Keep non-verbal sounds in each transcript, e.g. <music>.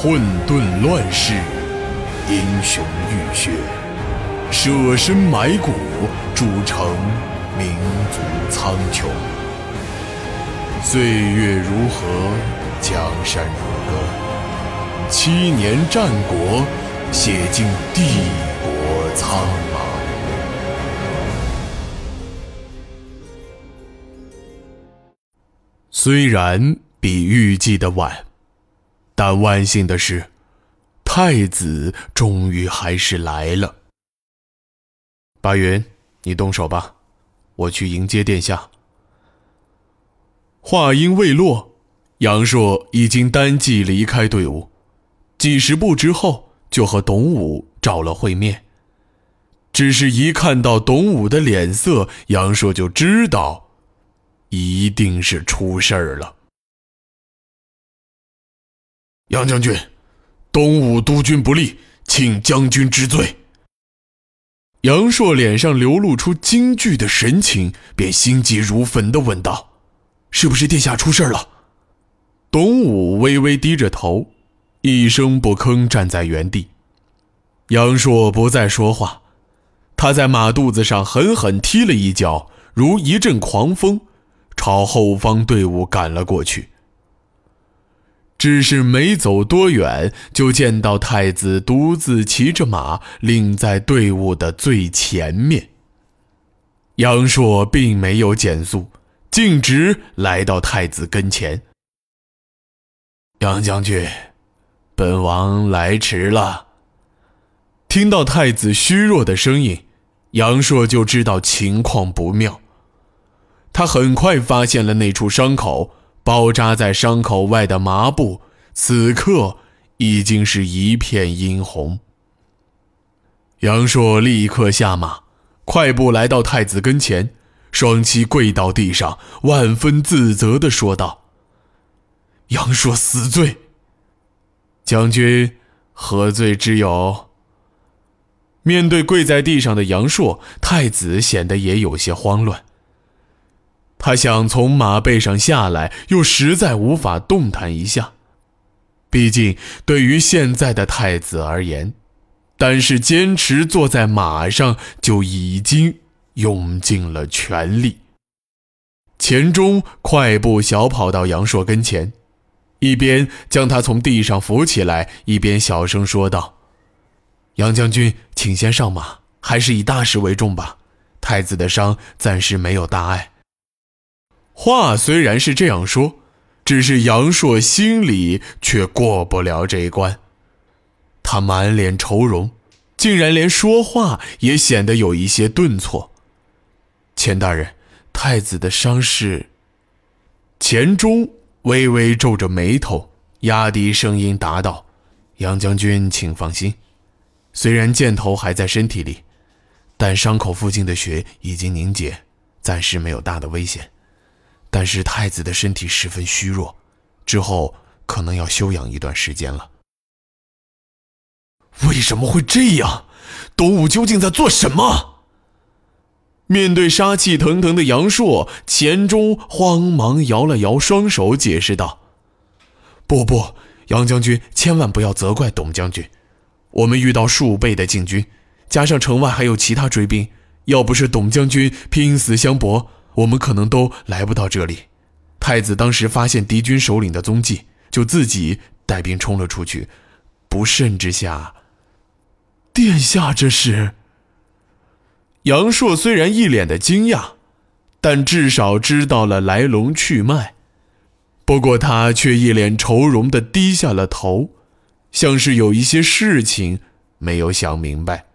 混沌乱世，英雄浴血，舍身埋骨，铸成民族苍穹。岁月如河，江山如歌，七年战国，写尽帝国苍茫。虽然比预计的晚，但万幸的是，太子终于还是来了。白云，你动手吧，我去迎接殿下。话音未落，杨硕已经单骑离开队伍，几十步之后就和董武找了会面。只是一看到董武的脸色，杨硕就知道。一定是出事儿了，杨将军，东吴督军不利，请将军知罪。杨硕脸上流露出惊惧的神情，便心急如焚的问道：“是不是殿下出事了？”董武微微低着头，一声不吭站在原地。杨硕不再说话，他在马肚子上狠狠踢了一脚，如一阵狂风。朝后方队伍赶了过去，只是没走多远，就见到太子独自骑着马，领在队伍的最前面。杨硕并没有减速，径直来到太子跟前。杨将军，本王来迟了。听到太子虚弱的声音，杨硕就知道情况不妙。他很快发现了那处伤口，包扎在伤口外的麻布，此刻已经是一片殷红。杨硕立刻下马，快步来到太子跟前，双膝跪到地上，万分自责地说道：“杨硕死罪。将军何罪之有？”面对跪在地上的杨硕，太子显得也有些慌乱。他想从马背上下来，又实在无法动弹一下。毕竟，对于现在的太子而言，单是坚持坐在马上就已经用尽了全力。钱钟快步小跑到杨硕跟前，一边将他从地上扶起来，一边小声说道：“杨将军，请先上马，还是以大事为重吧。太子的伤暂时没有大碍。”话虽然是这样说，只是杨硕心里却过不了这一关。他满脸愁容，竟然连说话也显得有一些顿挫。钱大人，太子的伤势。钱钟微微皱着眉头，压低声音答道：“杨将军，请放心，虽然箭头还在身体里，但伤口附近的血已经凝结，暂时没有大的危险。”但是太子的身体十分虚弱，之后可能要休养一段时间了。为什么会这样？东武究竟在做什么？面对杀气腾腾的杨硕，钱钟慌忙摇了摇双手，解释道：“不不，杨将军千万不要责怪董将军。我们遇到数倍的禁军，加上城外还有其他追兵，要不是董将军拼死相搏。”我们可能都来不到这里。太子当时发现敌军首领的踪迹，就自己带兵冲了出去。不慎之下，殿下这是？杨硕虽然一脸的惊讶，但至少知道了来龙去脉。不过他却一脸愁容的低下了头，像是有一些事情没有想明白。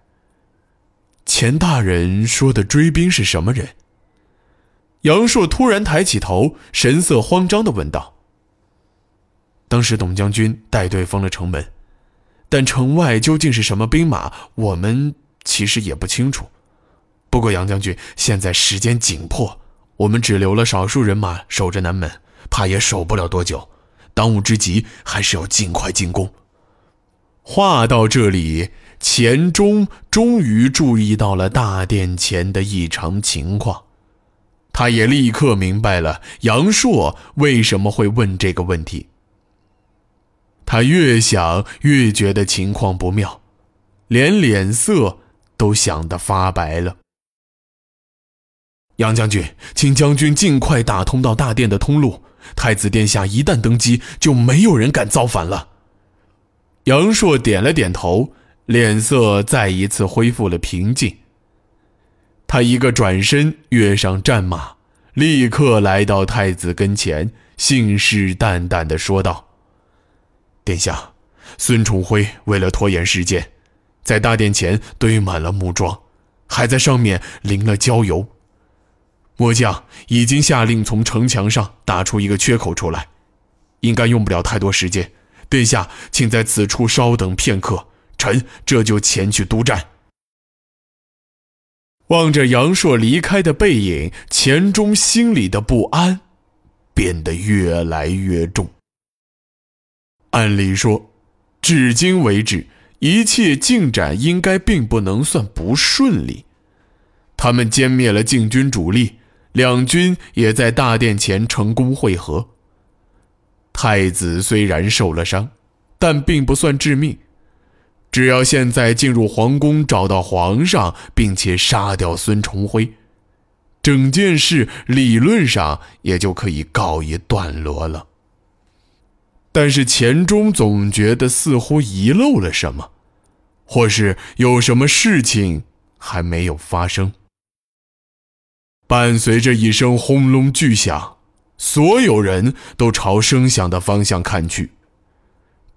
钱大人说的追兵是什么人？杨硕突然抬起头，神色慌张的问道：“当时董将军带队封了城门，但城外究竟是什么兵马，我们其实也不清楚。不过杨将军，现在时间紧迫，我们只留了少数人马守着南门，怕也守不了多久。当务之急还是要尽快进攻。”话到这里，钱钟终于注意到了大殿前的异常情况。他也立刻明白了杨硕为什么会问这个问题。他越想越觉得情况不妙，连脸色都想得发白了。杨将军，请将军尽快打通到大殿的通路。太子殿下一旦登基，就没有人敢造反了。杨硕点了点头，脸色再一次恢复了平静。他一个转身，跃上战马，立刻来到太子跟前，信誓旦旦地说道。殿下，孙崇辉为了拖延时间，在大殿前堆满了木桩，还在上面淋了焦油。末将已经下令从城墙上打出一个缺口出来，应该用不了太多时间。殿下，请在此处稍等片刻，臣这就前去督战。望着杨硕离开的背影，钱钟心里的不安变得越来越重。按理说，至今为止，一切进展应该并不能算不顺利。他们歼灭了晋军主力，两军也在大殿前成功会合。太子虽然受了伤，但并不算致命。只要现在进入皇宫，找到皇上，并且杀掉孙重辉，整件事理论上也就可以告一段落了。但是钱钟总觉得似乎遗漏了什么，或是有什么事情还没有发生。伴随着一声轰隆巨响，所有人都朝声响的方向看去。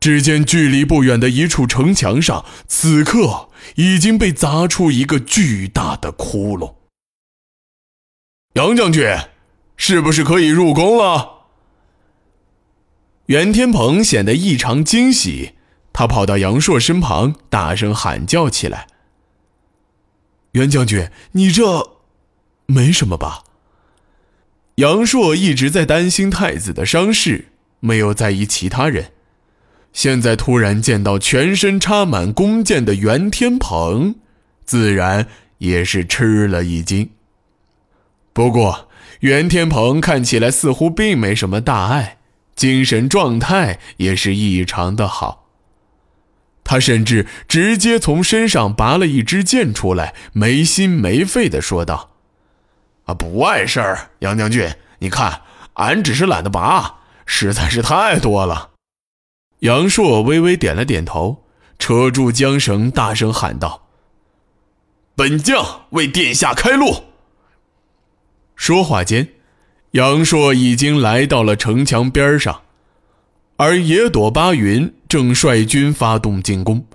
只见距离不远的一处城墙上，此刻已经被砸出一个巨大的窟窿。杨将军，是不是可以入宫了？袁天鹏显得异常惊喜，他跑到杨硕身旁，大声喊叫起来：“袁将军，你这没什么吧？”杨硕一直在担心太子的伤势，没有在意其他人。现在突然见到全身插满弓箭的袁天鹏，自然也是吃了一惊。不过，袁天鹏看起来似乎并没什么大碍。精神状态也是异常的好。他甚至直接从身上拔了一支箭出来，没心没肺的说道：“啊，不碍事儿，杨将军，你看，俺只是懒得拔，实在是太多了。”杨硕微微点了点头，扯住缰绳，大声喊道：“本将为殿下开路。”说话间。杨硕已经来到了城墙边上，而野朵巴云正率军发动进攻。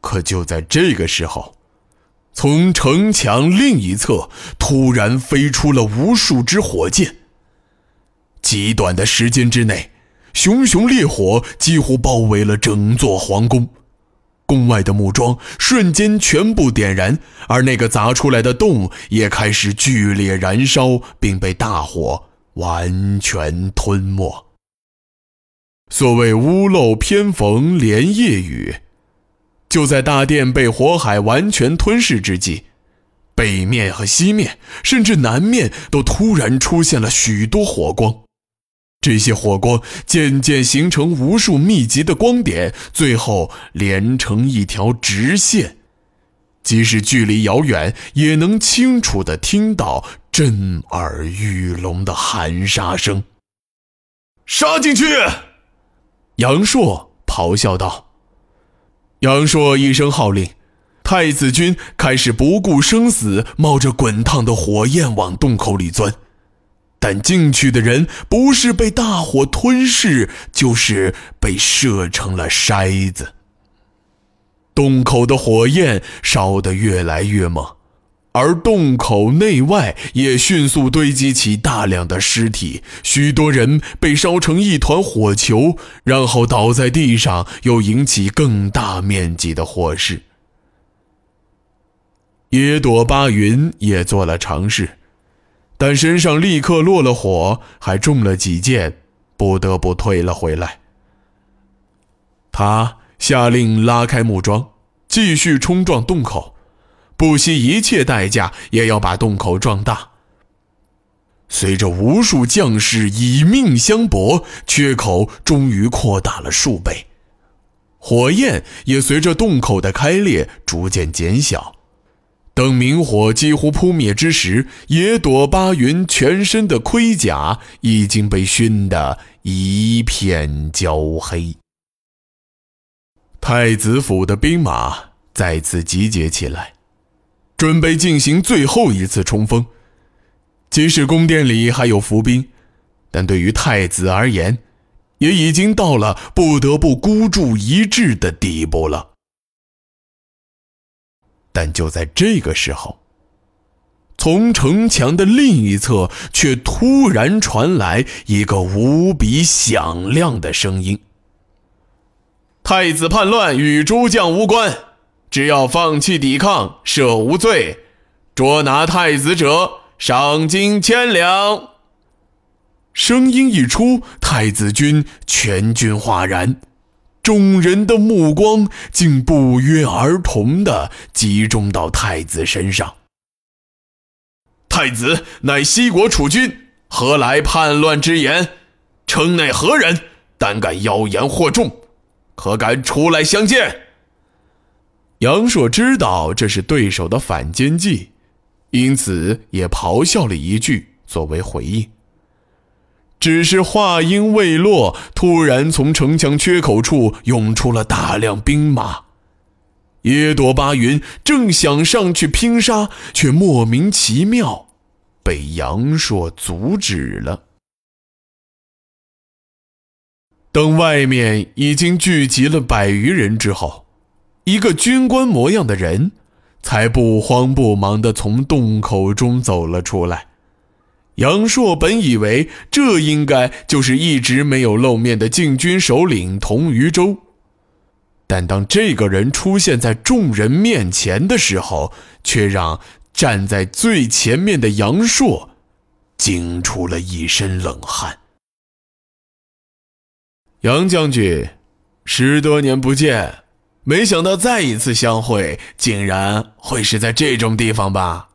可就在这个时候，从城墙另一侧突然飞出了无数支火箭。极短的时间之内，熊熊烈火几乎包围了整座皇宫。宫外的木桩瞬间全部点燃，而那个砸出来的洞也开始剧烈燃烧，并被大火完全吞没。所谓屋漏偏逢连夜雨，就在大殿被火海完全吞噬之际，北面和西面，甚至南面都突然出现了许多火光。这些火光渐渐形成无数密集的光点，最后连成一条直线。即使距离遥远，也能清楚地听到震耳欲聋的喊杀声。杀进去！杨硕咆哮道。杨硕一声号令，太子军开始不顾生死，冒着滚烫的火焰往洞口里钻。但进去的人不是被大火吞噬，就是被射成了筛子。洞口的火焰烧得越来越猛，而洞口内外也迅速堆积起大量的尸体，许多人被烧成一团火球，然后倒在地上，又引起更大面积的火势。野朵巴云也做了尝试。但身上立刻落了火，还中了几箭，不得不退了回来。他下令拉开木桩，继续冲撞洞口，不惜一切代价也要把洞口撞大。随着无数将士以命相搏，缺口终于扩大了数倍，火焰也随着洞口的开裂逐渐减小。等明火几乎扑灭之时，野朵巴云全身的盔甲已经被熏得一片焦黑。太子府的兵马再次集结起来，准备进行最后一次冲锋。即使宫殿里还有伏兵，但对于太子而言，也已经到了不得不孤注一掷的地步了。但就在这个时候，从城墙的另一侧却突然传来一个无比响亮的声音：“太子叛乱与诸将无关，只要放弃抵抗，赦无罪，捉拿太子者，赏金千两。”声音一出，太子军全军哗然。众人的目光竟不约而同地集中到太子身上。太子乃西国储君，何来叛乱之言？城内何人胆敢妖言惑众？可敢出来相见？杨硕知道这是对手的反间计，因此也咆哮了一句作为回应。只是话音未落，突然从城墙缺口处涌出了大量兵马。耶朵巴云正想上去拼杀，却莫名其妙被杨硕阻止了。等外面已经聚集了百余人之后，一个军官模样的人才不慌不忙地从洞口中走了出来。杨硕本以为这应该就是一直没有露面的禁军首领童于周，但当这个人出现在众人面前的时候，却让站在最前面的杨硕惊出了一身冷汗。杨将军，十多年不见，没想到再一次相会，竟然会是在这种地方吧？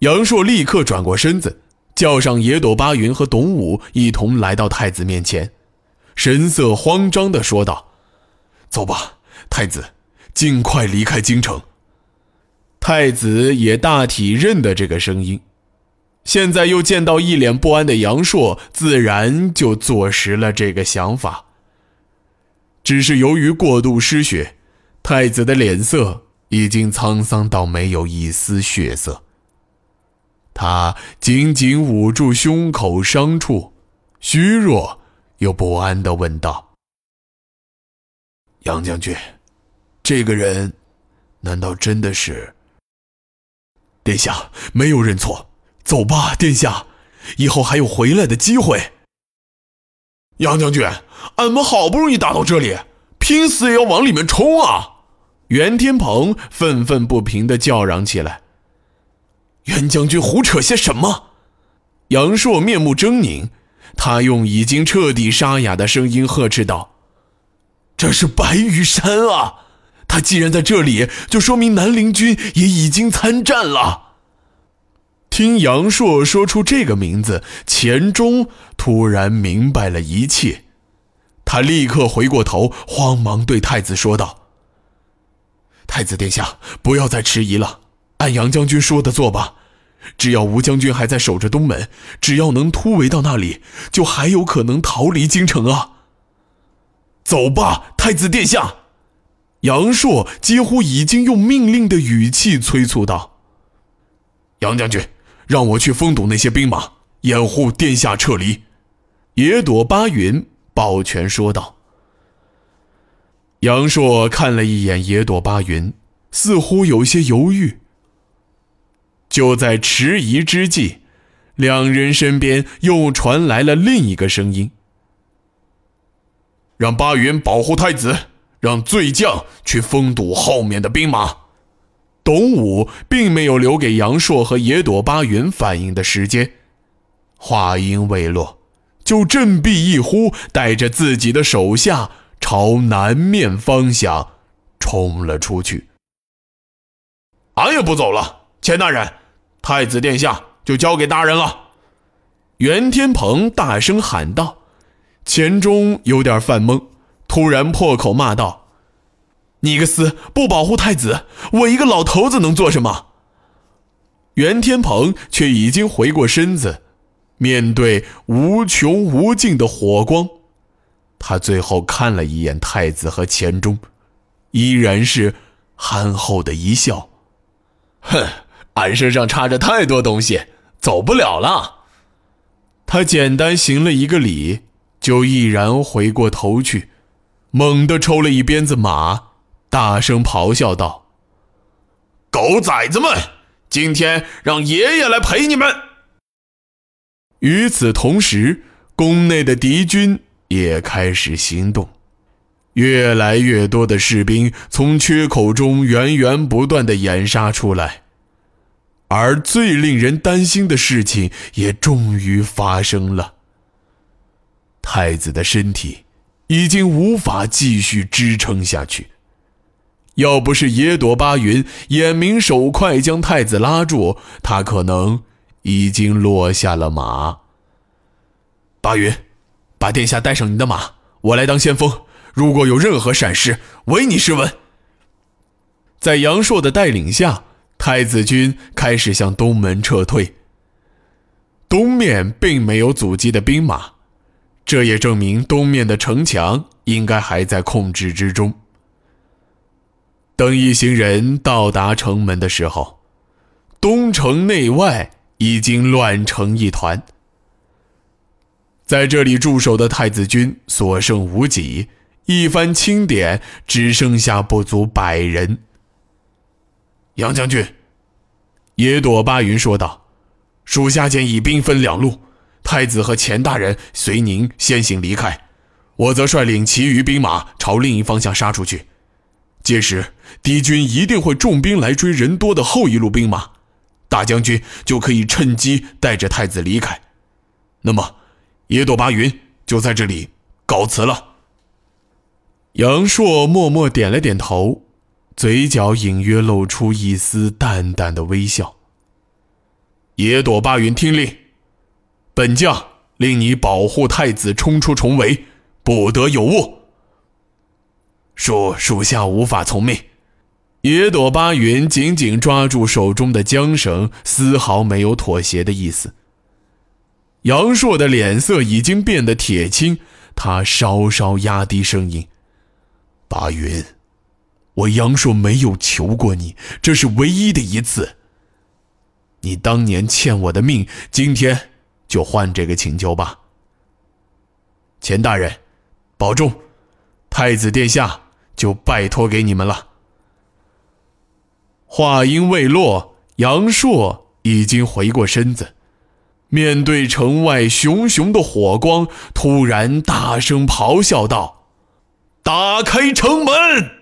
杨硕立刻转过身子。叫上野朵巴云和董武一同来到太子面前，神色慌张地说道：“走吧，太子，尽快离开京城。”太子也大体认得这个声音，现在又见到一脸不安的杨硕，自然就坐实了这个想法。只是由于过度失血，太子的脸色已经沧桑到没有一丝血色。他紧紧捂住胸口伤处，虚弱又不安地问道：“杨将军，这个人，难道真的是？”殿下没有认错，走吧，殿下，以后还有回来的机会。杨将军，俺们好不容易打到这里，拼死也要往里面冲啊！袁天鹏愤愤不平地叫嚷起来。袁将军胡扯些什么？杨硕面目狰狞，他用已经彻底沙哑的声音呵斥道：“这是白羽山啊！他既然在这里，就说明南陵军也已经参战了。”听杨硕说出这个名字，钱钟突然明白了一切，他立刻回过头，慌忙对太子说道：“太子殿下，不要再迟疑了。”按杨将军说的做吧，只要吴将军还在守着东门，只要能突围到那里，就还有可能逃离京城啊！走吧，太子殿下！杨硕几乎已经用命令的语气催促道：“杨将军，让我去封堵那些兵马，掩护殿下撤离。”野朵巴云抱拳说道。杨硕看了一眼野朵巴云，似乎有些犹豫。就在迟疑之际，两人身边又传来了另一个声音：“让巴云保护太子，让醉将去封堵后面的兵马。”董武并没有留给杨硕和野朵巴云反应的时间，话音未落，就振臂一呼，带着自己的手下朝南面方向冲了出去。俺也不走了，钱大人。太子殿下就交给大人了，袁天鹏大声喊道。钱钟有点犯懵，突然破口骂道：“你个厮，不保护太子，我一个老头子能做什么？”袁天鹏却已经回过身子，面对无穷无尽的火光，他最后看了一眼太子和钱钟，依然是憨厚的一笑：“ <laughs> 哼，俺身上插着太多东西，走不了了。”他简单行了一个礼。就毅然回过头去，猛地抽了一鞭子马，大声咆哮道：“狗崽子们，今天让爷爷来陪你们！”与此同时，宫内的敌军也开始行动，越来越多的士兵从缺口中源源不断的掩杀出来，而最令人担心的事情也终于发生了。太子的身体已经无法继续支撑下去，要不是野朵巴云眼明手快将太子拉住，他可能已经落下了马。巴云，把殿下带上你的马，我来当先锋。如果有任何闪失，唯你是问。在杨硕的带领下，太子军开始向东门撤退。东面并没有阻击的兵马。这也证明东面的城墙应该还在控制之中。等一行人到达城门的时候，东城内外已经乱成一团。在这里驻守的太子军所剩无几，一番清点，只剩下不足百人。杨将军，野朵巴云说道：“属下建议兵分两路。”太子和钱大人随您先行离开，我则率领其余兵马朝另一方向杀出去。届时敌军一定会重兵来追人多的后一路兵马，大将军就可以趁机带着太子离开。那么，野朵巴云就在这里告辞了。杨硕默默点了点头，嘴角隐约露出一丝淡淡的微笑。野朵巴云听令。本将令你保护太子冲出重围，不得有误。恕属下无法从命。野朵巴云紧紧抓住手中的缰绳，丝毫没有妥协的意思。杨硕的脸色已经变得铁青，他稍稍压低声音：“巴云，我杨硕没有求过你，这是唯一的一次。你当年欠我的命，今天。”就换这个请求吧，钱大人，保重，太子殿下就拜托给你们了。话音未落，杨硕已经回过身子，面对城外熊熊的火光，突然大声咆哮道：“打开城门！”